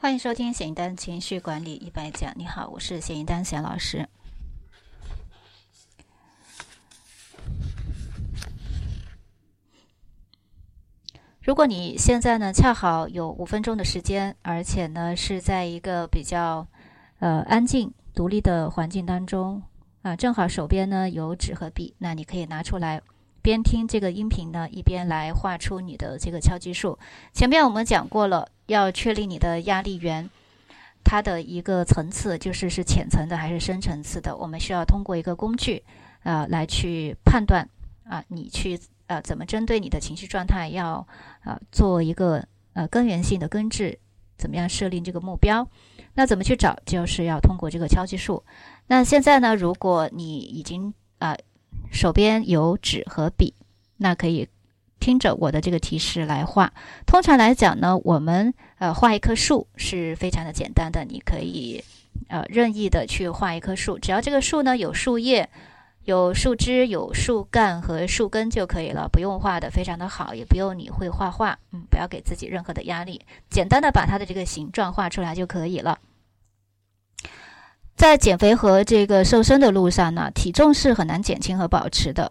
欢迎收听显一丹情绪管理一百讲。你好，我是显一丹显老师。如果你现在呢恰好有五分钟的时间，而且呢是在一个比较呃安静、独立的环境当中啊，正好手边呢有纸和笔，那你可以拿出来。边听这个音频呢，一边来画出你的这个敲击数。前面我们讲过了，要确立你的压力源，它的一个层次就是是浅层的还是深层次的。我们需要通过一个工具，呃，来去判断啊，你去呃怎么针对你的情绪状态，要啊做一个呃根源性的根治，怎么样设定这个目标？那怎么去找？就是要通过这个敲击数。那现在呢，如果你已经啊。手边有纸和笔，那可以听着我的这个提示来画。通常来讲呢，我们呃画一棵树是非常的简单的，你可以呃任意的去画一棵树，只要这个树呢有树叶、有树枝、有树干和树根就可以了，不用画的非常的好，也不用你会画画，嗯，不要给自己任何的压力，简单的把它的这个形状画出来就可以了。在减肥和这个瘦身的路上呢，体重是很难减轻和保持的。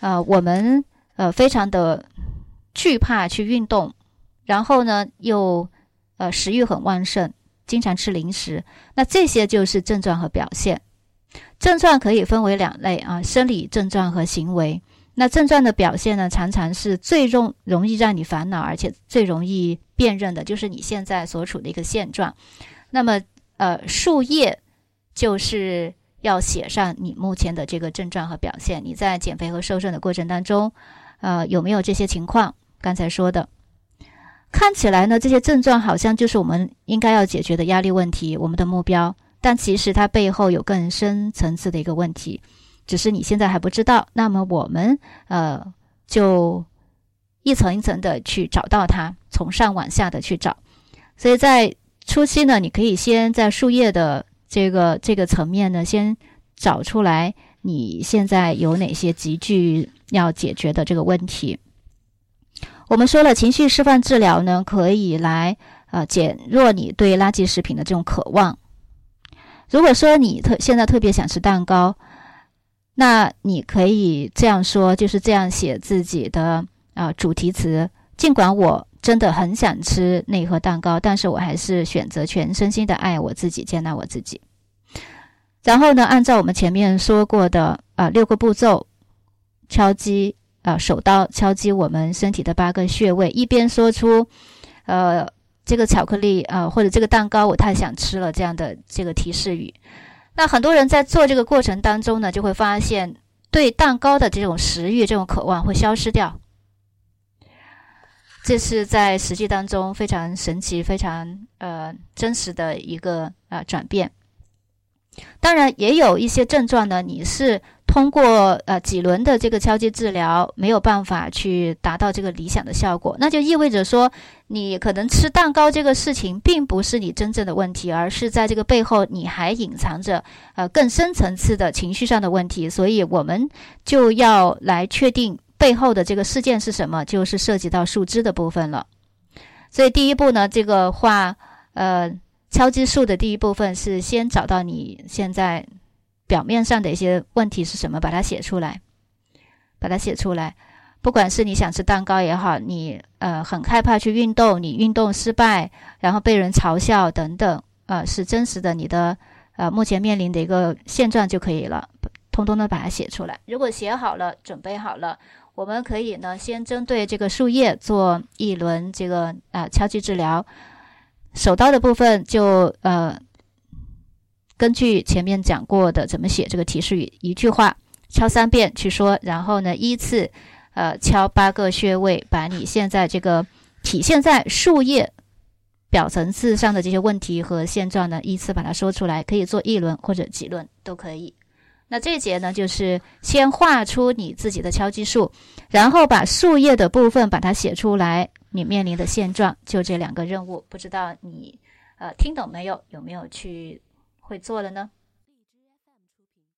呃，我们呃非常的惧怕去运动，然后呢又呃食欲很旺盛，经常吃零食。那这些就是症状和表现。症状可以分为两类啊，生理症状和行为。那症状的表现呢，常常是最容容易让你烦恼，而且最容易辨认的，就是你现在所处的一个现状。那么。呃，树叶就是要写上你目前的这个症状和表现。你在减肥和瘦身的过程当中，呃，有没有这些情况？刚才说的，看起来呢，这些症状好像就是我们应该要解决的压力问题，我们的目标。但其实它背后有更深层次的一个问题，只是你现在还不知道。那么我们呃，就一层一层的去找到它，从上往下的去找。所以在初期呢，你可以先在树叶的这个这个层面呢，先找出来你现在有哪些急剧要解决的这个问题。我们说了，情绪释放治疗呢，可以来呃减弱你对垃圾食品的这种渴望。如果说你特现在特别想吃蛋糕，那你可以这样说，就是这样写自己的啊主题词，尽管我。真的很想吃那盒蛋糕，但是我还是选择全身心的爱我自己，接纳我自己。然后呢，按照我们前面说过的啊六个步骤，敲击啊手刀敲击我们身体的八个穴位，一边说出呃这个巧克力啊或者这个蛋糕我太想吃了这样的这个提示语。那很多人在做这个过程当中呢，就会发现对蛋糕的这种食欲、这种渴望会消失掉。这是在实际当中非常神奇、非常呃真实的一个呃转变。当然，也有一些症状呢，你是通过呃几轮的这个敲击治疗没有办法去达到这个理想的效果，那就意味着说，你可能吃蛋糕这个事情并不是你真正的问题，而是在这个背后你还隐藏着呃更深层次的情绪上的问题，所以我们就要来确定。背后的这个事件是什么？就是涉及到树枝的部分了。所以第一步呢，这个画呃敲击树的第一部分是先找到你现在表面上的一些问题是什么，把它写出来，把它写出来。不管是你想吃蛋糕也好，你呃很害怕去运动，你运动失败，然后被人嘲笑等等，呃是真实的，你的呃目前面临的一个现状就可以了，通通的把它写出来。如果写好了，准备好了。我们可以呢，先针对这个树叶做一轮这个啊敲击治疗。手刀的部分就呃，根据前面讲过的怎么写这个提示语，一句话敲三遍去说，然后呢依次呃敲八个穴位，把你现在这个体现在树叶表层次上的这些问题和现状呢，依次把它说出来，可以做一轮或者几轮都可以。那这节呢，就是先画出你自己的敲击树，然后把树叶的部分把它写出来。你面临的现状就这两个任务，不知道你呃听懂没有？有没有去会做了呢？